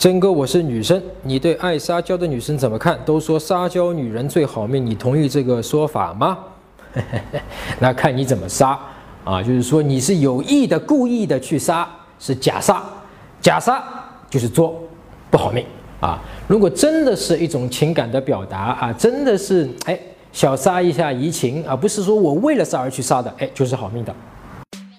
真哥，我是女生，你对爱撒娇的女生怎么看？都说撒娇女人最好命，你同意这个说法吗？那看你怎么撒啊，就是说你是有意的、故意的去撒，是假撒，假撒就是作，不好命啊。如果真的是一种情感的表达啊，真的是哎小撒一下怡情啊，不是说我为了撒而去撒的，哎，就是好命的。